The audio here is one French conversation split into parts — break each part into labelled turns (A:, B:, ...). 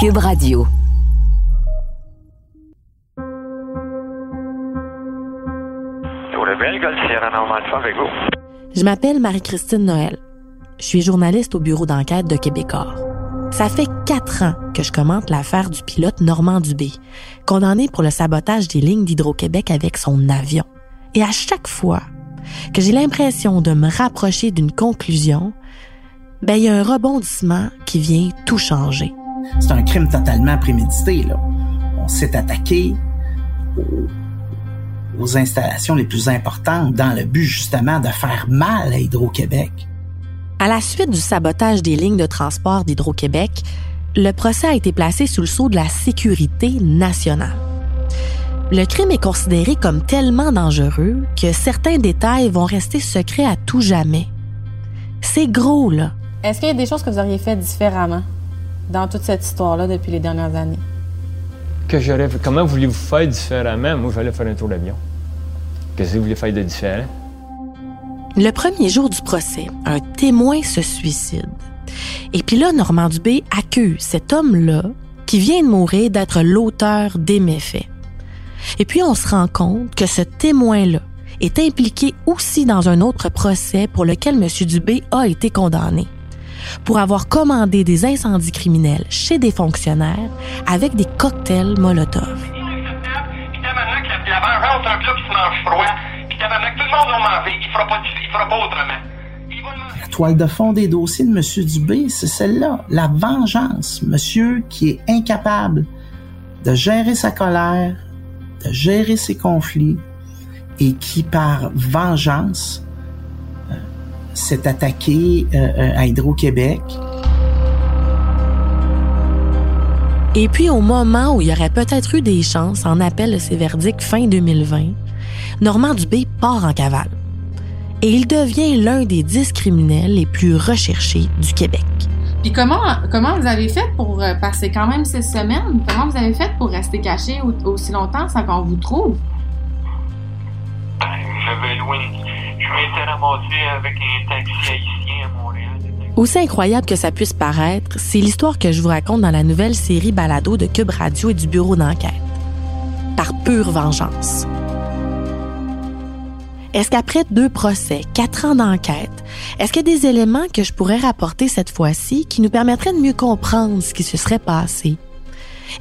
A: Cube Radio.
B: Je m'appelle Marie-Christine Noël. Je suis journaliste au bureau d'enquête de Québecor. Ça fait quatre ans que je commente l'affaire du pilote Normand Dubé, condamné pour le sabotage des lignes d'Hydro-Québec avec son avion. Et à chaque fois que j'ai l'impression de me rapprocher d'une conclusion, ben il y a un rebondissement qui vient tout changer.
C: C'est un crime totalement prémédité. Là. On s'est attaqué aux, aux installations les plus importantes dans le but justement de faire mal à Hydro-Québec.
B: À la suite du sabotage des lignes de transport d'Hydro-Québec, le procès a été placé sous le sceau de la sécurité nationale. Le crime est considéré comme tellement dangereux que certains détails vont rester secrets à tout jamais. C'est gros, là.
D: Est-ce qu'il y a des choses que vous auriez fait différemment? Dans toute cette histoire-là depuis les dernières années?
E: Que j'aurais. Comment voulez-vous faire différemment? Moi, j'allais faire un tour d'avion. Qu'est-ce que vous voulez faire de différent?
B: Le premier jour du procès, un témoin se suicide. Et puis là, Normand Dubé accuse cet homme-là, qui vient de mourir, d'être l'auteur des méfaits. Et puis on se rend compte que ce témoin-là est impliqué aussi dans un autre procès pour lequel M. Dubé a été condamné pour avoir commandé des incendies criminels chez des fonctionnaires avec des cocktails Molotov.
C: La toile de fond des dossiers de M. Dubé, c'est celle-là, la vengeance. Monsieur qui est incapable de gérer sa colère, de gérer ses conflits et qui, par vengeance, s'est attaqué euh, à Hydro-Québec.
B: Et puis, au moment où il y aurait peut-être eu des chances en appel de ses verdicts fin 2020, Normand Dubé part en cavale. Et il devient l'un des dix criminels les plus recherchés du Québec.
D: Puis comment, comment vous avez fait pour euh, passer quand même ces semaines? Comment vous avez fait pour rester caché au- aussi longtemps sans qu'on vous trouve?
F: J'avais loué
B: Aussi incroyable que ça puisse paraître, c'est l'histoire que je vous raconte dans la nouvelle série Balado de Cube Radio et du bureau d'enquête. Par pure vengeance. Est-ce qu'après deux procès, quatre ans d'enquête, est-ce qu'il y a des éléments que je pourrais rapporter cette fois-ci qui nous permettraient de mieux comprendre ce qui se serait passé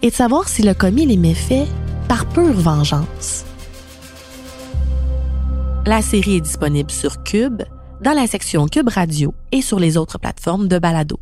B: et de savoir s'il a commis les méfaits par pure vengeance? La série est disponible sur Cube, dans la section Cube Radio et sur les autres plateformes de balado.